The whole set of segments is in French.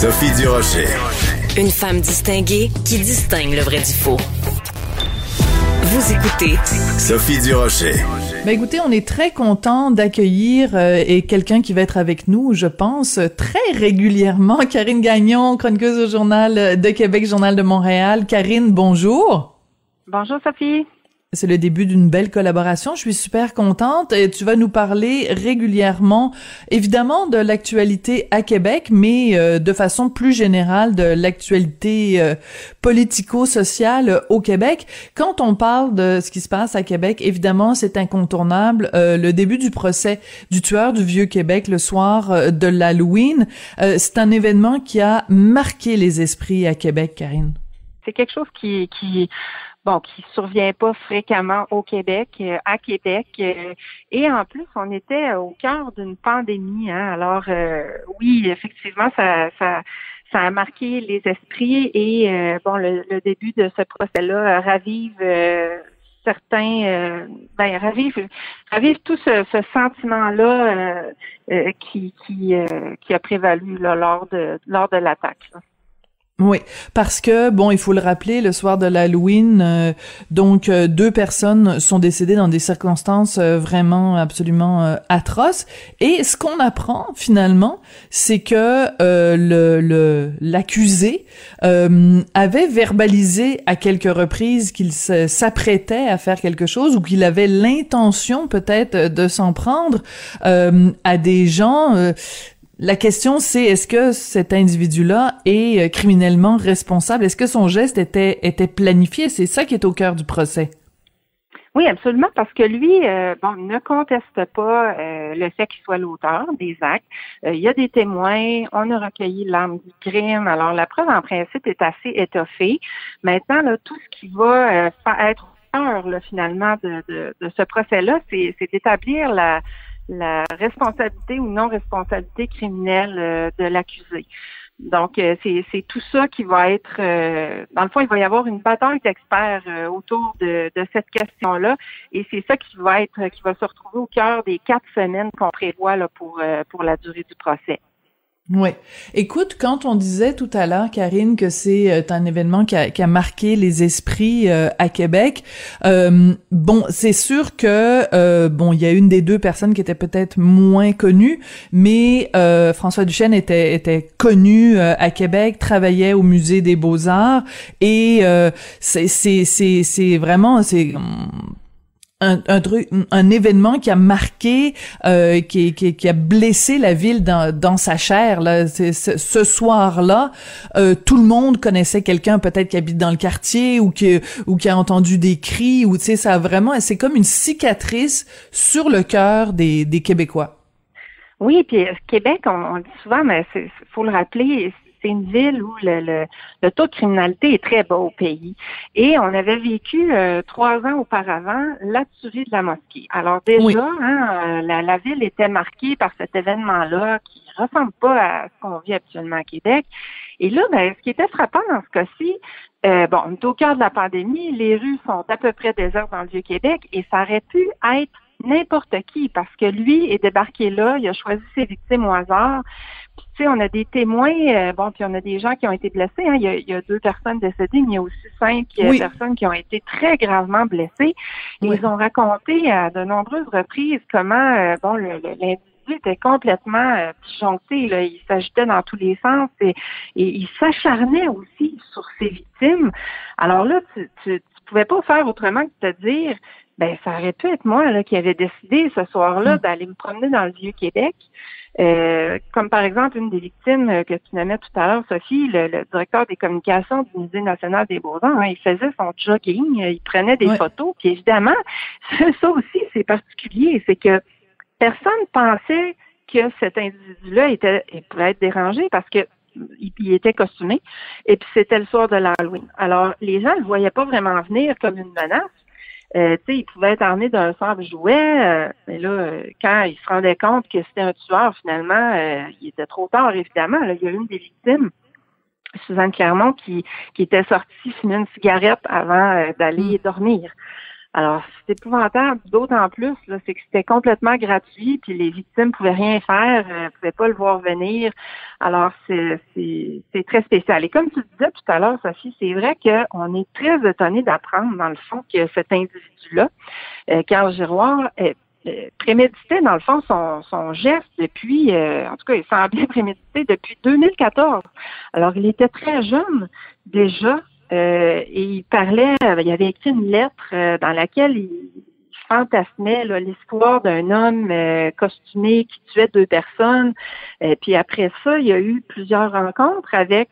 Sophie Durocher. Une femme distinguée qui distingue le vrai du faux. Vous écoutez Sophie Durocher. Ben écoutez, on est très content d'accueillir euh, et quelqu'un qui va être avec nous, je pense, très régulièrement, Karine Gagnon, chroniqueuse au Journal de Québec, Journal de Montréal. Karine, bonjour. Bonjour Sophie. C'est le début d'une belle collaboration. Je suis super contente. Et tu vas nous parler régulièrement, évidemment, de l'actualité à Québec, mais euh, de façon plus générale de l'actualité euh, politico-sociale au Québec. Quand on parle de ce qui se passe à Québec, évidemment, c'est incontournable. Euh, le début du procès du tueur du vieux Québec le soir de l'Halloween, c'est un événement qui a marqué les esprits à Québec, Karine. C'est quelque chose qui, qui bon, qui survient pas fréquemment au Québec, euh, à Québec. euh, et en plus, on était au cœur d'une pandémie. Hein, alors, euh, oui, effectivement, ça, ça, ça a marqué les esprits. Et bon, le, le début de ce procès-là ravive certains, euh, ben, ravive, ravive tout ce, ce sentiment-là euh, qui, qui a prévalu là, lors de, lors de l'attaque. Oui, parce que bon, il faut le rappeler, le soir de l'Halloween, euh, donc euh, deux personnes sont décédées dans des circonstances euh, vraiment absolument euh, atroces. Et ce qu'on apprend finalement, c'est que le l'accusé avait verbalisé à quelques reprises qu'il s'apprêtait à faire quelque chose ou qu'il avait l'intention peut-être de s'en prendre à des gens. La question, c'est est-ce que cet individu-là est euh, criminellement responsable? Est-ce que son geste était, était planifié? C'est ça qui est au cœur du procès. Oui, absolument, parce que lui, euh, bon, ne conteste pas euh, le fait qu'il soit l'auteur des actes. Il y a des témoins, on a recueilli l'arme du crime. Alors, la preuve en principe est assez étoffée. Maintenant, là, tout ce qui va être au cœur, finalement, de, de, ce procès-là, c'est d'établir la, la responsabilité ou non-responsabilité criminelle euh, de l'accusé. Donc, euh, c'est tout ça qui va être... euh, dans le fond, il va y avoir une bataille d'experts autour de, de cette question-là. Et c'est ça qui va être, qui va se retrouver au cœur des quatre semaines qu'on prévoit là, pour, pour la durée du procès. Oui. Écoute, quand on disait tout à l'heure, Karine, que c'est euh, un événement qui a, marqué les esprits euh, à Québec, euh, bon, c'est sûr que bon, il y a une des deux personnes qui était peut-être moins connue, mais François Duchesne était connu à Québec, travaillait au musée des Beaux Arts et c'est vraiment c'est un, un truc, un événement qui a marqué, euh, qui, qui, qui a blessé la ville dans, dans sa chair. Là, ce soir-là, euh, tout le monde connaissait quelqu'un peut-être qui habite dans le quartier ou qui ou qui a entendu des cris ou tu sais, ça a vraiment, c'est comme une cicatrice sur le cœur des, des Québécois. Oui, puis euh, Québec, on, on dit souvent, mais faut le rappeler, c'est une ville où le, le, le taux de criminalité est très bas au pays. Et on avait vécu euh, trois ans auparavant la tuerie de la mosquée. Alors déjà, Oui. hein, euh, la, la ville était marquée par cet événement-là qui ressemble pas à ce qu'on vit actuellement à Québec. Et là, ben, ce qui était frappant dans ce cas-ci, euh, bon, on est au cœur de la pandémie, les rues sont à peu près désertes dans le Vieux-Québec et ça aurait pu être n'importe qui parce que lui est débarqué là, il a choisi ses victimes au hasard. Tu sais, on a des témoins, euh, bon, puis on a des gens qui ont été blessés. Hein. Il, y a, il y a deux personnes décédées, mais il y a aussi cinq euh, Oui. personnes qui ont été très gravement blessées. Oui. Ils ont raconté à de nombreuses reprises comment, euh, bon, l'individu était complètement euh. Là. Il s'agitait dans tous les sens et, et il s'acharnait aussi sur ses victimes. Alors là, tu, tu, tu pouvais pas faire autrement que de te dire ben ça aurait pu être moi là, qui avait décidé ce soir-là Mm. d'aller me promener dans le vieux Québec. Euh, comme par exemple une des victimes euh, que tu nommais tout à l'heure, Sophie, le, le directeur des communications du Musée national des Beaux-Arts, hein, il faisait son jogging, euh, il prenait des Ouais. photos, puis évidemment, ça aussi c'est particulier, c'est que personne pensait que cet individu-là était il pourrait être dérangé parce que il, était costumé. Et puis c'était le soir de l'Halloween. Alors, les gens ne le voyaient pas vraiment venir comme une menace. Euh, tu sais, il pouvait être armé d'un simple jouet, euh, mais là, euh, quand il se rendait compte que c'était un tueur, finalement, il était trop tard, évidemment. Là, il y a eu une des victimes, Suzanne Clermont, qui, qui était sortie fumer une cigarette avant d'aller mm. dormir. Alors, c'est épouvantable, d'autant plus, c'est que c'était complètement gratuit, puis les victimes pouvaient rien faire, euh, pouvaient pas le voir venir. Alors, c'est, c'est, très spécial. Et comme tu disais tout à l'heure, Sophie, c'est vrai qu'on est très étonné d'apprendre, dans le fond, que cet individu-là, euh, Carl Giroir, est prémédité, dans le fond, son, son geste depuis, euh, en tout cas, il semblait prémédité depuis 2014. Alors, il était très jeune déjà euh, et il parlait, euh, il avait écrit une lettre euh, dans laquelle il fantasmait l'histoire d'un homme costumé qui tuait deux personnes. Et puis après ça, il y a eu plusieurs rencontres avec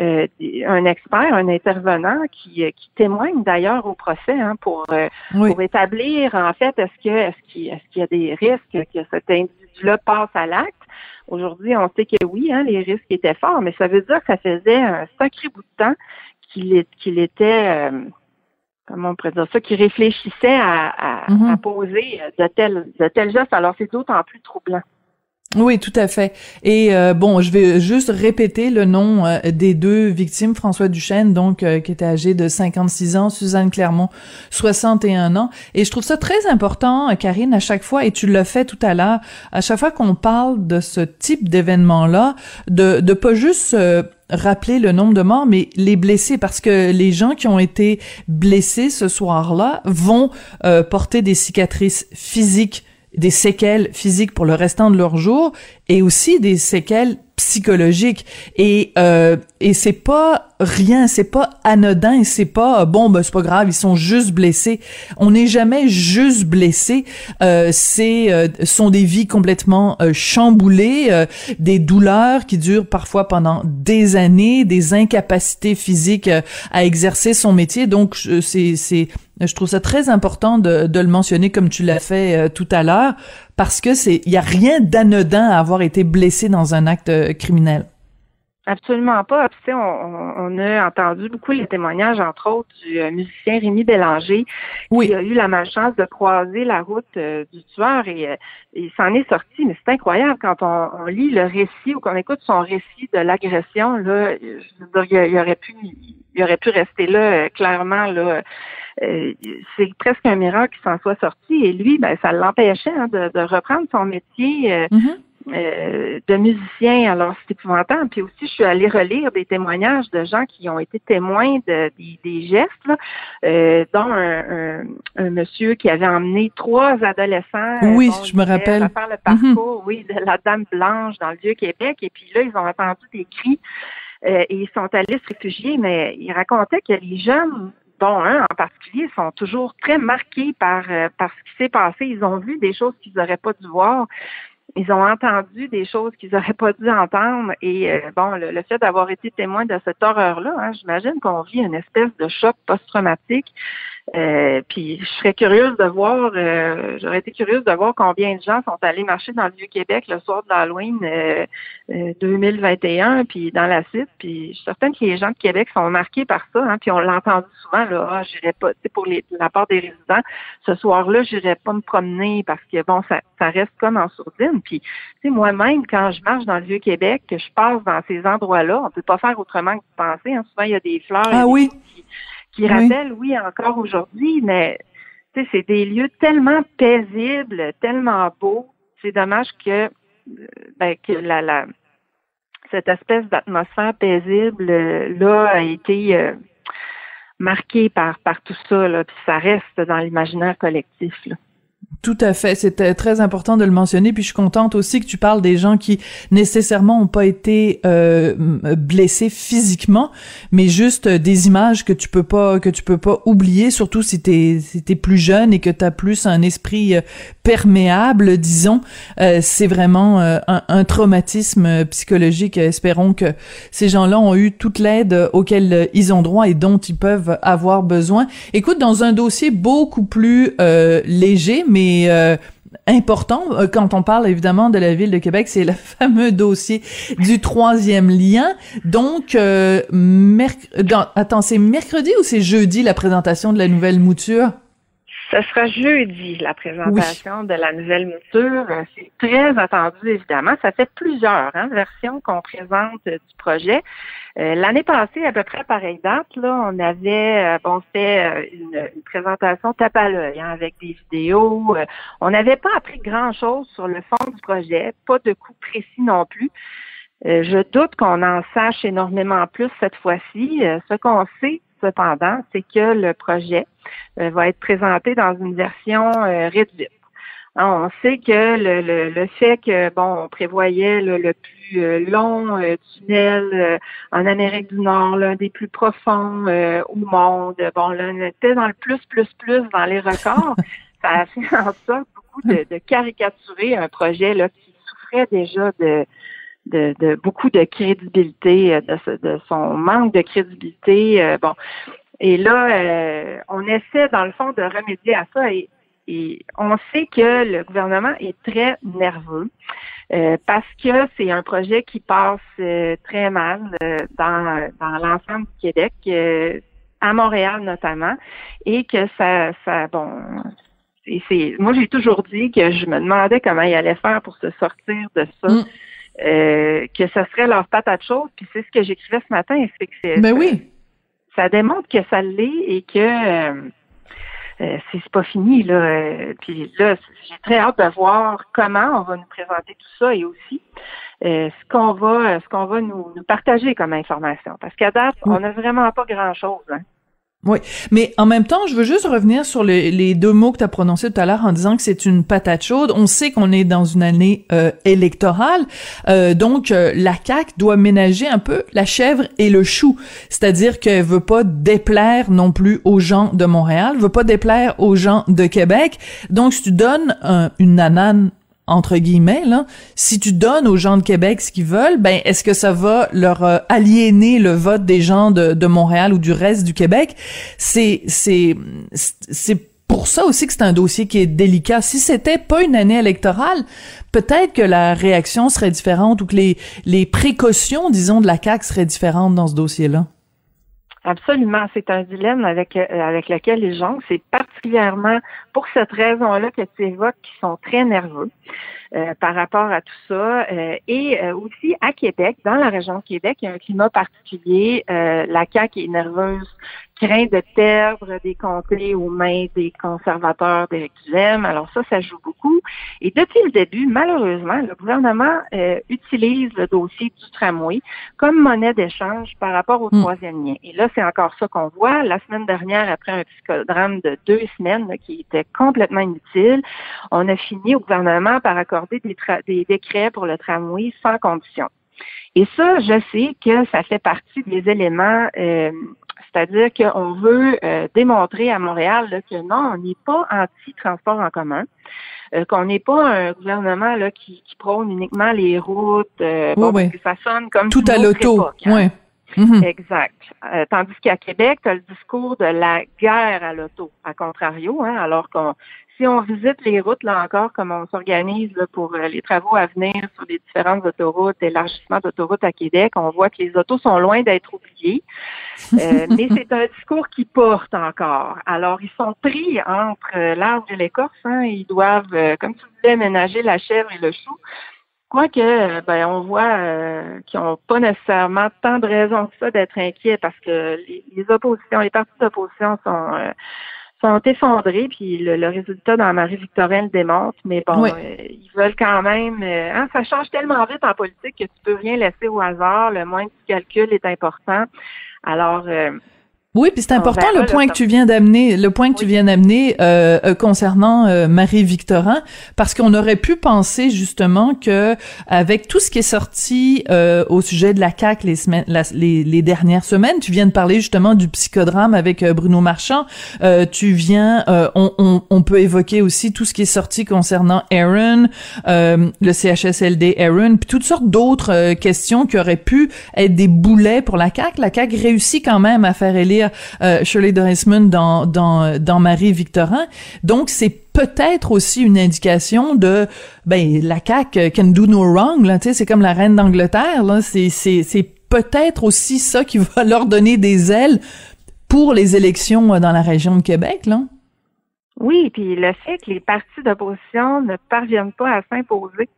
un expert, un intervenant qui, qui témoigne d'ailleurs au procès hein, pour, pour établir en fait est-ce que est-ce qu'il est-ce qu'il y a des risques que cet individu-là passe à l'acte? Aujourd'hui, on sait que oui, hein, les risques étaient forts, mais ça veut dire que ça faisait un sacré bout de temps qu'il était, euh, comment on pourrait dire ça, qu'il réfléchissait à, à, mm-hmm. poser de tels, de tels gestes. Alors, c'est d'autant plus troublant. Oui, tout à fait. Et euh, bon, je vais juste répéter le nom euh, des deux victimes. François Duchesne, donc, qui était âgé de 56 ans, Suzanne Clermont, 61 ans. Et je trouve ça très important, Karine, à chaque fois, et tu l'as fait tout à l'heure, à chaque fois qu'on parle de ce type d'événement-là, de, de pas juste rappeler le nombre de morts, mais les blessés, parce que les gens qui ont été blessés ce soir-là vont euh, porter des cicatrices physiques, des séquelles physiques pour le restant de leur jour, et aussi des séquelles psychologiques. Et euh, et c'est pas rien, c'est pas anodin, c'est pas bon ben c'est pas grave, ils sont juste blessés. On n'est jamais juste blessé. Euh, c'est euh, sont des vies complètement euh, chamboulées, euh, des douleurs qui durent parfois pendant des années, des incapacités physiques à exercer son métier. Donc c'est c'est je trouve ça très important de, de le mentionner comme tu l'as fait tout à l'heure parce que c'est il y a rien d'anodin à avoir été blessé dans un acte criminel. Absolument pas. Tu on, on, a entendu beaucoup les témoignages, entre autres, du euh, musicien Rémi Bélanger, qui a eu la malchance de croiser la route euh, du tueur et euh, il s'en est sorti. Mais c'est incroyable quand on, lit le récit ou qu'on écoute son récit de l'agression. Là, je veux dire, il, aurait pu, il aurait pu rester là clairement là. C'est presque un miracle qu'il s'en soit sorti. Et lui, ben, ça l'empêchait hein, de, reprendre son métier. Mm-hmm. Euh, de musiciens. Alors, c'est épouvantable. Puis aussi, je suis allée relire des témoignages de gens qui ont été témoins de, des, gestes, euh, dont un, un, monsieur qui avait emmené trois adolescents. Oui, je me rappelle. faire le parcours, mhm. oui, de la Dame Blanche dans le Vieux-Québec. Et puis là, ils ont entendu des cris euh, et ils sont allés se réfugier. Mais ils racontaient que les jeunes dont un en particulier, sont toujours très marqués par, par ce qui s'est passé. Ils ont vu des choses qu'ils n'auraient pas dû voir ils ont entendu des choses qu'ils n'auraient pas dû entendre. Et euh, bon, le, fait d'avoir été témoin de cette horreur-là, hein, j'imagine qu'on vit une espèce de choc post-traumatique euh, puis je serais curieuse de voir, euh, j'aurais été curieuse de voir combien de gens sont allés marcher dans le Vieux-Québec le soir de l'Halloween 2021, euh, puis dans la suite. Puis je suis certaine que les gens de Québec sont marqués par ça. Hein, puis on l'a entendu souvent, là, ah, j'irai pas, pour les, la part des résidents, ce soir-là, j'irai pas me promener parce que bon, ça, ça reste comme en sourdine. Puis tu sais, moi-même, quand je marche dans le Vieux-Québec, que je passe dans ces endroits-là, on peut pas faire autrement que de penser. Hein. Souvent, il y a des fleurs. Ah oui qui rappelle, oui, encore aujourd'hui, mais c'est des lieux tellement paisibles, tellement beaux. C'est dommage que, euh, ben, que la, la, cette espèce d'atmosphère paisible là a été euh, marquée par, par tout ça, là, puis ça reste dans l'imaginaire collectif. Là. Tout à fait, c'était très important de le mentionner. Puis je suis contente aussi que tu parles des gens qui nécessairement ont pas été euh, blessés physiquement, mais juste des images que tu peux pas que tu peux pas oublier, surtout si t'es si t'es plus jeune et que t'as plus un esprit euh, perméable, disons. Euh, c'est vraiment un, un, traumatisme psychologique. Espérons que ces gens-là ont eu toute l'aide auquel ils ont droit et dont ils peuvent avoir besoin. Écoute, dans un dossier beaucoup plus léger, mais euh, important euh, quand on parle évidemment de la ville de Québec, c'est le fameux dossier du troisième lien. Donc, euh, attends, c'est mercredi ou c'est jeudi la présentation de la nouvelle mouture? Ce sera jeudi, la présentation de la nouvelle mouture. C'est très attendu, évidemment. Ça fait plusieurs hein, versions qu'on présente euh, du projet. Euh, l'année passée, à peu près à pareille date, là, on avait euh, bon fait une, présentation tape à l'œil hein, avec des vidéos. on n'avait pas appris grand-chose sur le fond du projet, pas de coup précis non plus. je doute qu'on en sache énormément plus cette fois-ci. ce qu'on sait, cependant, c'est que le projet euh, va être présenté dans une version euh, réduite. Hein, on sait que le, le, fait que bon, on prévoyait le plus euh, long tunnel en Amérique du Nord, l'un des plus profonds au monde. Bon, là, on était dans le plus, plus, plus dans les records. Ça a fait en sorte beaucoup de, de caricaturer un projet là qui souffrait déjà de de, beaucoup de crédibilité, de, de, son manque de crédibilité. bon, et là, euh, on essaie, dans le fond, de remédier à ça et, on sait que le gouvernement est très nerveux euh, parce que c'est un projet qui passe euh, très mal dans, dans l'ensemble du Québec, à Montréal notamment, et que ça, ça bon, c'est, moi j'ai toujours dit que je me demandais comment ils allaient faire pour se sortir de ça. Mm. que ce serait leur patate chaude, puis c'est ce que j'écrivais ce matin, c'est que c'est, ben oui ça démontre que ça l'est et que euh, euh c'est pas fini là. Euh, puis là, j'ai très hâte de voir comment on va nous présenter tout ça et aussi euh, ce qu'on va ce qu'on va nous, nous, partager comme information. Parce qu'à date, on n'a vraiment pas grand chose. Hein. Oui, mais en même temps, je veux juste revenir sur les, deux mots que tu as prononcés tout à l'heure en disant que c'est une patate chaude. On sait qu'on est dans une année euh, électorale, euh, donc euh, la CAQ doit ménager un peu la chèvre et le chou, c'est-à-dire qu'elle veut pas déplaire non plus aux gens de Montréal, veut pas déplaire aux gens de Québec. Donc, si tu donnes une nanane entre guillemets là, si tu donnes aux gens de Québec ce qu'ils veulent, ben est-ce que ça va leur euh, aliéner le vote des gens de, de Montréal ou du reste du Québec? C'est c'est c'est pour ça aussi que c'est un dossier qui est délicat. Si c'était pas une année électorale, peut-être que la réaction serait différente ou que les les précautions, disons, de la CAQ seraient différentes dans ce dossier-là. Absolument, c'est un dilemme avec euh, avec lequel les gens, c'est particulièrement pour cette raison-là que tu évoques, qui sont très nerveux euh, par rapport à tout ça. Euh, et aussi à Québec, dans la région de Québec, il y a un climat particulier. la CAQ est nerveuse craint de perdre des comtés aux mains des conservateurs d'Éric Duhem. Alors ça, ça joue beaucoup. Et depuis le début, malheureusement, le gouvernement euh, utilise le dossier du tramway comme monnaie d'échange par rapport au hmm. troisième lien. Et là, c'est encore ça qu'on voit. La semaine dernière, après un psychodrame de deux semaines qui était complètement inutile, on a fini au gouvernement par accorder des, des décrets pour le tramway sans condition. Et ça, je sais que ça fait partie des éléments euh, c'est-à-dire qu'on veut euh, démontrer à Montréal que non, on n'est pas anti-transport en commun, euh, qu'on n'est pas un gouvernement là, qui, prône uniquement les routes, euh, que ça sonne comme tout à l'auto. Hein. Mhm. Exact. tandis qu'à Québec, tu as le discours de la guerre à l'auto, à contrario, hein, alors qu'on si on visite les routes, là encore, comme on s'organise pour euh, les travaux à venir sur les différentes autoroutes, élargissement d'autoroutes à Québec, on voit que les autos sont loin d'être oubliées. Euh, mais c'est un discours qui porte encore. Alors, ils sont pris entre euh, l'arbre et l'écorce. Hein, ils doivent, comme tu disais, ménager la chèvre et le chou. Quoique, ben, on voit qu'ils n'ont pas nécessairement tant de raisons que ça d'être inquiets parce que les, les oppositions, les partis d'opposition sont sont effondrés, puis le, résultat dans Marie-Victorine le démontre, mais bon, euh, ils veulent quand même... Euh, hein, ça change tellement vite en politique que tu peux rien laisser au hasard, le moindre calcul est important. Alors, euh, oui, puis c'est important le point que tu viens d'amener, le point que tu viens d'amener euh, euh, concernant euh, Marie Victorin, parce qu'on aurait pu penser justement que avec tout ce qui est sorti au sujet de la CAC les semaines, les, les, dernières semaines, tu viens de parler justement du psychodrame avec Bruno Marchand, tu viens, on, on, on, peut évoquer aussi tout ce qui est sorti concernant Aaron, le CHSLD Aaron, puis toutes sortes d'autres questions qui auraient pu être des boulets pour la CAC. La CAC réussit quand même à faire élire élire Shirley Dorisman dans dans Marie-Victorin. Donc c'est peut-être aussi une indication de ben la CAQ can do no wrong tu sais c'est comme la reine d'Angleterre là, c'est c'est c'est peut-être aussi ça qui va leur donner des ailes pour les élections dans la région de Québec là. Oui, puis le fait que les partis d'opposition ne parviennent pas à s'imposer.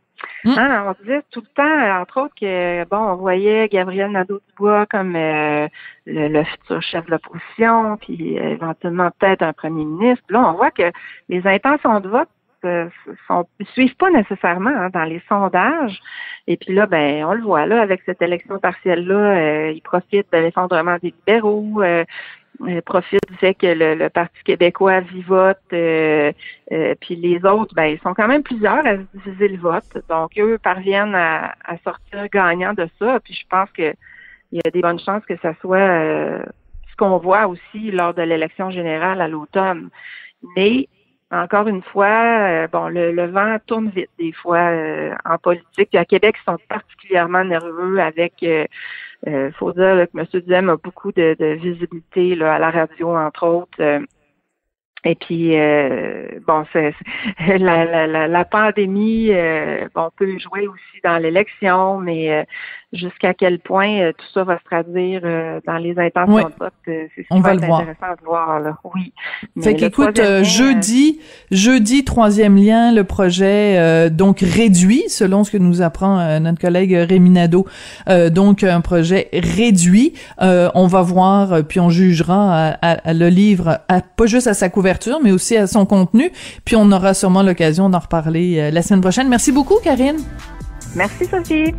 Mm. Hein, on disait tout le temps, entre autres, que bon, on voyait Gabriel Nadeau-Dubois comme euh, le, futur chef de l'opposition, puis euh, éventuellement peut-être un premier ministre. Là, on voit que les intentions de vote euh, sont, suivent pas nécessairement hein, dans les sondages. Et puis là, ben, on le voit là avec cette élection partielle-là, euh, ils profitent de l'effondrement des libéraux. Euh, profite du fait que le, Parti québécois vivote, euh, euh, puis les autres, ben, ils sont quand même plusieurs à diviser le vote. Donc, eux parviennent à, sortir gagnants de ça. Puis je pense que il y a des bonnes chances que ça soit ce qu'on voit aussi lors de l'élection générale à l'automne. Mais encore une fois, bon, le, vent tourne vite des fois en politique. À Québec, ils sont particulièrement nerveux avec il euh, faut dire que M. Duhem a beaucoup de, visibilité là, à la radio, entre autres. Euh, et puis, euh, bon, c'est, la, la, la, pandémie, euh, bon, peut jouer aussi dans l'élection, mais euh, jusqu'à quel point tout ça va se traduire dans les intentions de vote, c'est ce On va le voir. intéressant de voir. Là. Oui. fait qu'écoute, jeudi, jeudi, troisième lien, le projet donc réduit, selon ce que nous apprend notre collègue Réminado, donc un projet réduit. on va voir, puis on jugera à, le livre, à, pas juste à sa couverture, mais aussi à son contenu. Puis on aura sûrement l'occasion d'en reparler euh, la semaine prochaine. Merci beaucoup, Karine. Merci, Sophie.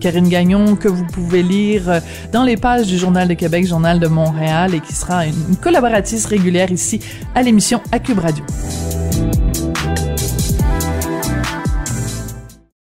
Karine Gagnon, que vous pouvez lire euh, dans les pages du Journal de Québec, Journal de Montréal, et qui sera une collaboratrice régulière ici à l'émission à Cube Radio.